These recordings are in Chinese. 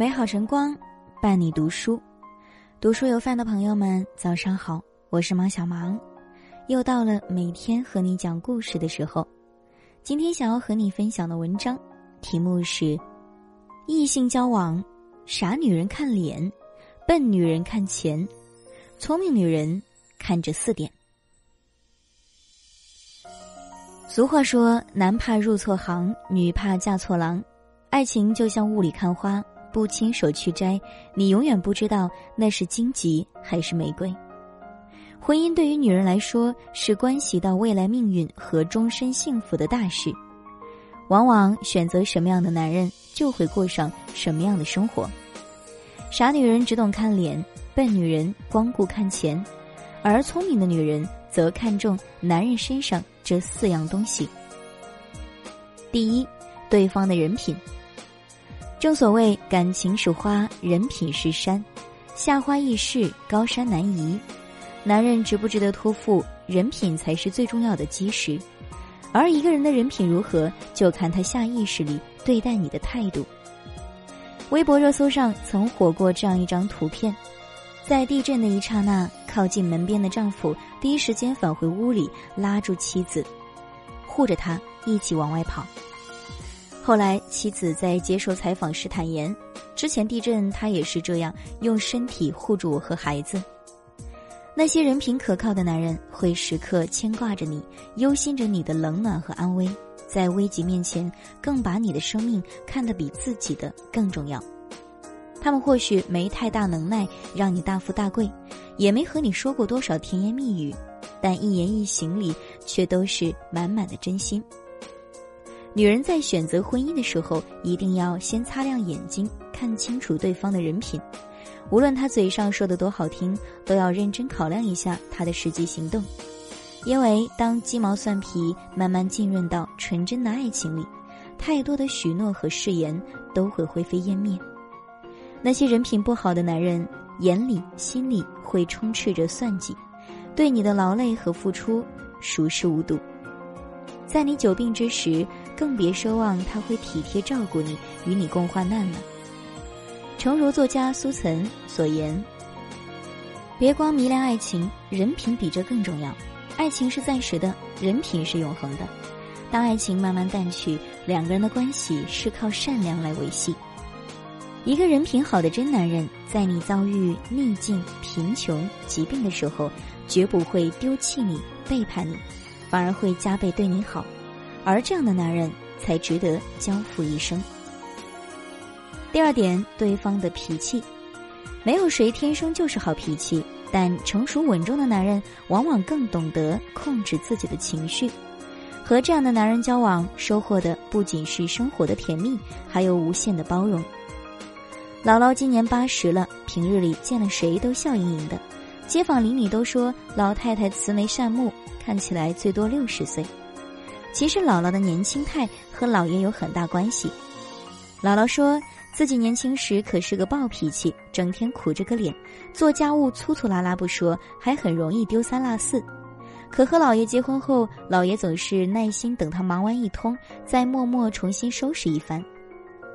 美好晨光，伴你读书。读书有饭的朋友们，早上好，我是芒小芒，又到了每天和你讲故事的时候。今天想要和你分享的文章，题目是：异性交往，傻女人看脸，笨女人看钱，聪明女人看这四点。俗话说：“男怕入错行，女怕嫁错郎。”爱情就像雾里看花，不亲手去摘，你永远不知道那是荆棘还是玫瑰。婚姻对于女人来说是关系到未来命运和终身幸福的大事，往往选择什么样的男人，就会过上什么样的生活。傻女人只懂看脸，笨女人光顾看钱，而聪明的女人则看重男人身上。这四样东西。第一，对方的人品。正所谓感情是花，人品是山，下花易逝，高山难移。男人值不值得托付，人品才是最重要的基石。而一个人的人品如何，就看他下意识里对待你的态度。微博热搜上曾火过这样一张图片。在地震的一刹那，靠近门边的丈夫第一时间返回屋里，拉住妻子，护着她一起往外跑。后来，妻子在接受采访时坦言，之前地震他也是这样用身体护住我和孩子。那些人品可靠的男人，会时刻牵挂着你，忧心着你的冷暖和安危，在危急面前，更把你的生命看得比自己的更重要。他们或许没太大能耐让你大富大贵，也没和你说过多少甜言蜜语，但一言一行里却都是满满的真心。女人在选择婚姻的时候，一定要先擦亮眼睛，看清楚对方的人品。无论他嘴上说的多好听，都要认真考量一下他的实际行动。因为当鸡毛蒜皮慢慢浸润到纯真的爱情里，太多的许诺和誓言都会灰飞烟灭。那些人品不好的男人，眼里心里会充斥着算计，对你的劳累和付出熟视无睹。在你久病之时，更别奢望他会体贴照顾你，与你共患难了。诚如作家苏岑所言：“别光迷恋爱情，人品比这更重要。爱情是暂时的，人品是永恒的。当爱情慢慢淡去，两个人的关系是靠善良来维系。”一个人品好的真男人，在你遭遇逆境、贫穷、疾病的时候，绝不会丢弃你、背叛你，反而会加倍对你好。而这样的男人才值得交付一生。第二点，对方的脾气，没有谁天生就是好脾气，但成熟稳重的男人往往更懂得控制自己的情绪。和这样的男人交往，收获的不仅是生活的甜蜜，还有无限的包容。姥姥今年八十了，平日里见了谁都笑盈盈的，街坊邻里都说老太太慈眉善目，看起来最多六十岁。其实姥姥的年轻态和姥爷有很大关系。姥姥说自己年轻时可是个暴脾气，整天苦着个脸，做家务粗粗拉拉不说，还很容易丢三落四。可和姥爷结婚后，姥爷总是耐心等他忙完一通，再默默重新收拾一番。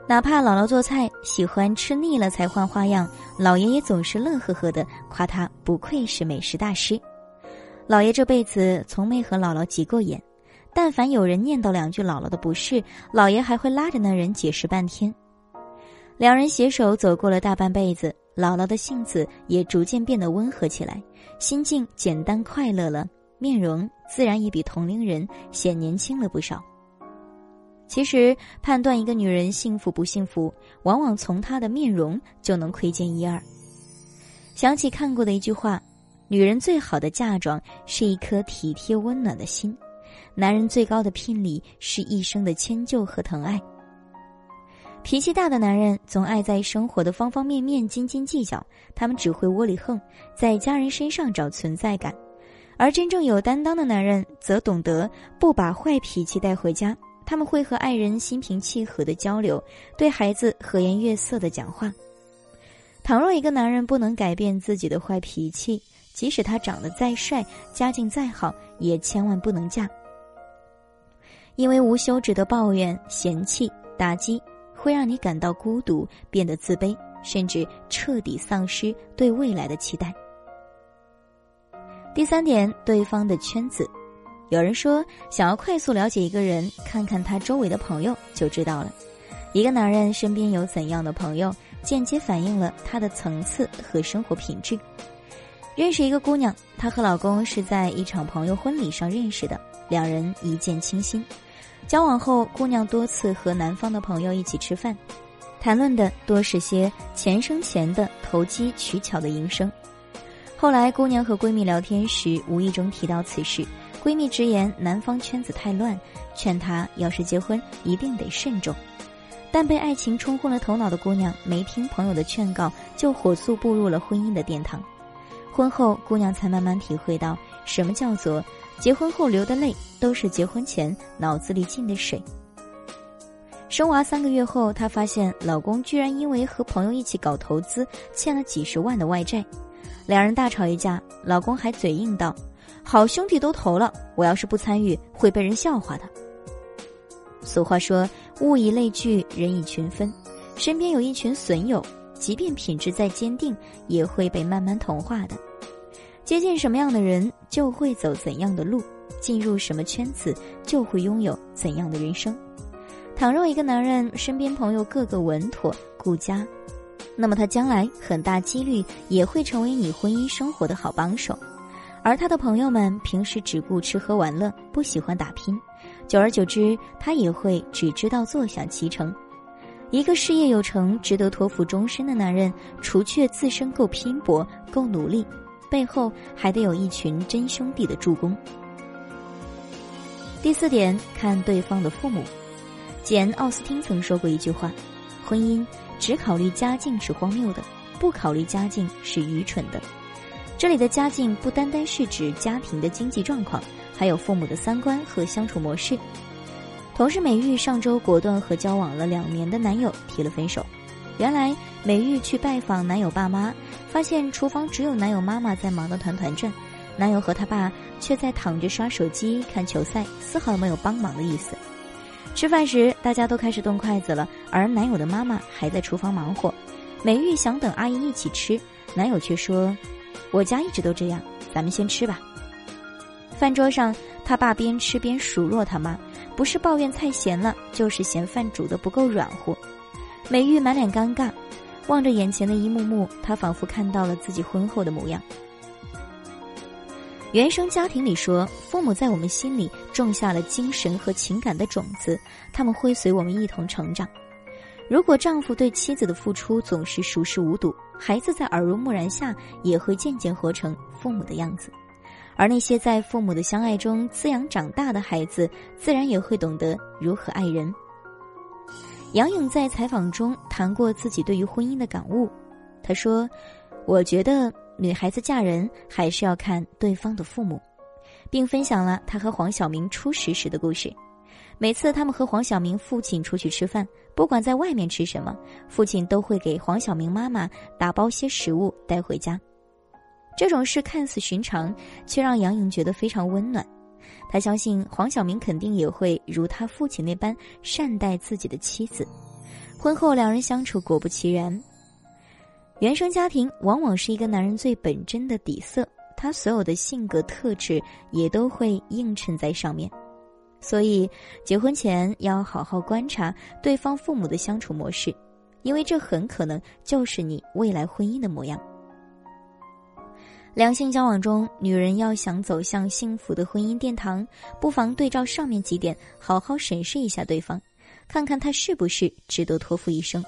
哪怕姥姥做菜喜欢吃腻了才换花样，姥爷也总是乐呵呵的夸他不愧是美食大师。姥爷这辈子从没和姥姥急过眼，但凡有人念叨两句姥姥的不是，姥爷还会拉着那人解释半天。两人携手走过了大半辈子，姥姥的性子也逐渐变得温和起来，心境简单快乐了，面容自然也比同龄人显年轻了不少。其实，判断一个女人幸福不幸福，往往从她的面容就能窥见一二。想起看过的一句话：“女人最好的嫁妆是一颗体贴温暖的心，男人最高的聘礼是一生的迁就和疼爱。”脾气大的男人总爱在生活的方方面面斤斤计较，他们只会窝里横，在家人身上找存在感；而真正有担当的男人则懂得不把坏脾气带回家。他们会和爱人心平气和的交流，对孩子和颜悦色的讲话。倘若一个男人不能改变自己的坏脾气，即使他长得再帅，家境再好，也千万不能嫁。因为无休止的抱怨、嫌弃、打击，会让你感到孤独，变得自卑，甚至彻底丧失对未来的期待。第三点，对方的圈子。有人说，想要快速了解一个人，看看他周围的朋友就知道了。一个男人身边有怎样的朋友，间接反映了他的层次和生活品质。认识一个姑娘，她和老公是在一场朋友婚礼上认识的，两人一见倾心。交往后，姑娘多次和男方的朋友一起吃饭，谈论的多是些钱生钱的投机取巧的营生。后来，姑娘和闺蜜聊天时，无意中提到此事。闺蜜直言男方圈子太乱，劝她要是结婚一定得慎重。但被爱情冲昏了头脑的姑娘没听朋友的劝告，就火速步入了婚姻的殿堂。婚后，姑娘才慢慢体会到什么叫做结婚后流的泪都是结婚前脑子里进的水。生娃三个月后，她发现老公居然因为和朋友一起搞投资，欠了几十万的外债，两人大吵一架，老公还嘴硬道。好兄弟都投了，我要是不参与，会被人笑话的。俗话说：“物以类聚，人以群分。”身边有一群损友，即便品质再坚定，也会被慢慢同化的。接近什么样的人，就会走怎样的路；进入什么圈子，就会拥有怎样的人生。倘若一个男人身边朋友个个稳妥顾家，那么他将来很大几率也会成为你婚姻生活的好帮手。而他的朋友们平时只顾吃喝玩乐，不喜欢打拼，久而久之，他也会只知道坐享其成。一个事业有成、值得托付终身的男人，除却自身够拼搏、够努力，背后还得有一群真兄弟的助攻。第四点，看对方的父母。简·奥斯汀曾说过一句话：“婚姻只考虑家境是荒谬的，不考虑家境是愚蠢的。”这里的家境不单单是指家庭的经济状况，还有父母的三观和相处模式。同事美玉上周果断和交往了两年的男友提了分手。原来美玉去拜访男友爸妈，发现厨房只有男友妈妈在忙得团团转，男友和他爸却在躺着刷手机看球赛，丝毫没有帮忙的意思。吃饭时大家都开始动筷子了，而男友的妈妈还在厨房忙活。美玉想等阿姨一起吃，男友却说。我家一直都这样，咱们先吃吧。饭桌上，他爸边吃边数落他妈，不是抱怨菜咸了，就是嫌饭煮的不够软乎。美玉满脸尴尬，望着眼前的一幕幕，她仿佛看到了自己婚后的模样。原生家庭里说，父母在我们心里种下了精神和情感的种子，他们会随我们一同成长。如果丈夫对妻子的付出总是熟视无睹，孩子在耳濡目染下也会渐渐活成父母的样子，而那些在父母的相爱中滋养长大的孩子，自然也会懂得如何爱人。杨颖在采访中谈过自己对于婚姻的感悟，她说：“我觉得女孩子嫁人还是要看对方的父母，并分享了她和黄晓明初识时的故事。”每次他们和黄晓明父亲出去吃饭，不管在外面吃什么，父亲都会给黄晓明妈妈打包些食物带回家。这种事看似寻常，却让杨颖觉得非常温暖。他相信黄晓明肯定也会如他父亲那般善待自己的妻子。婚后两人相处，果不其然，原生家庭往往是一个男人最本真的底色，他所有的性格特质也都会映衬在上面。所以，结婚前要好好观察对方父母的相处模式，因为这很可能就是你未来婚姻的模样。两性交往中，女人要想走向幸福的婚姻殿堂，不妨对照上面几点，好好审视一下对方，看看他是不是值得托付一生。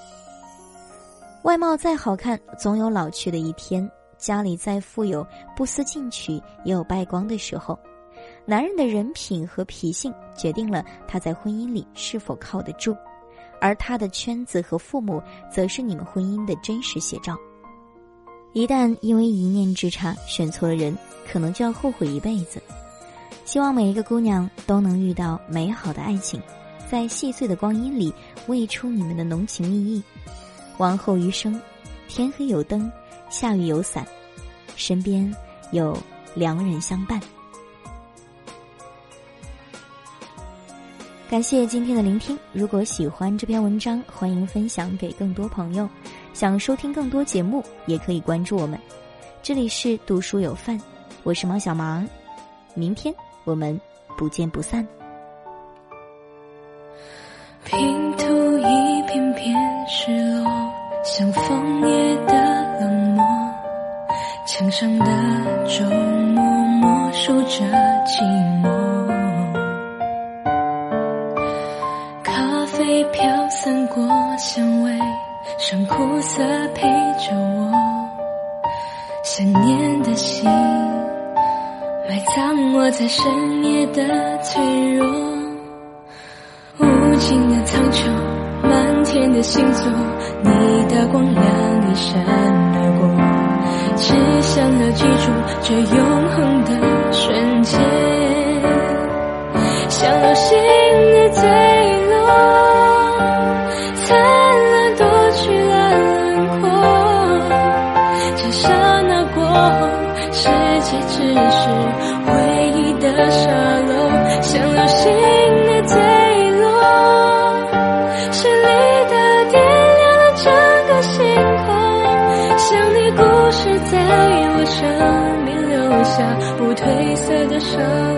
外貌再好看，总有老去的一天；家里再富有，不思进取也有败光的时候。男人的人品和脾性决定了他在婚姻里是否靠得住，而他的圈子和父母则是你们婚姻的真实写照。一旦因为一念之差选错了人，可能就要后悔一辈子。希望每一个姑娘都能遇到美好的爱情，在细碎的光阴里喂出你们的浓情蜜意。往后余生，天黑有灯，下雨有伞，身边有良人相伴。感谢今天的聆听。如果喜欢这篇文章，欢迎分享给更多朋友。想收听更多节目，也可以关注我们。这里是读书有范，我是毛小芒。明天我们不见不散。拼图一片片失落，像枫叶的冷漠。墙上的钟默默数着寂寞。飘散过香味，剩苦涩陪着我。想念的心，埋葬我在深夜的脆弱。无尽的苍穹，满天的星座，你的光亮一闪而过，只想要记住这永恒的瞬间，像流星的最只是回忆的沙漏像流星的坠落是你的点亮了整个星空像你故事在我生命留下不褪色的伤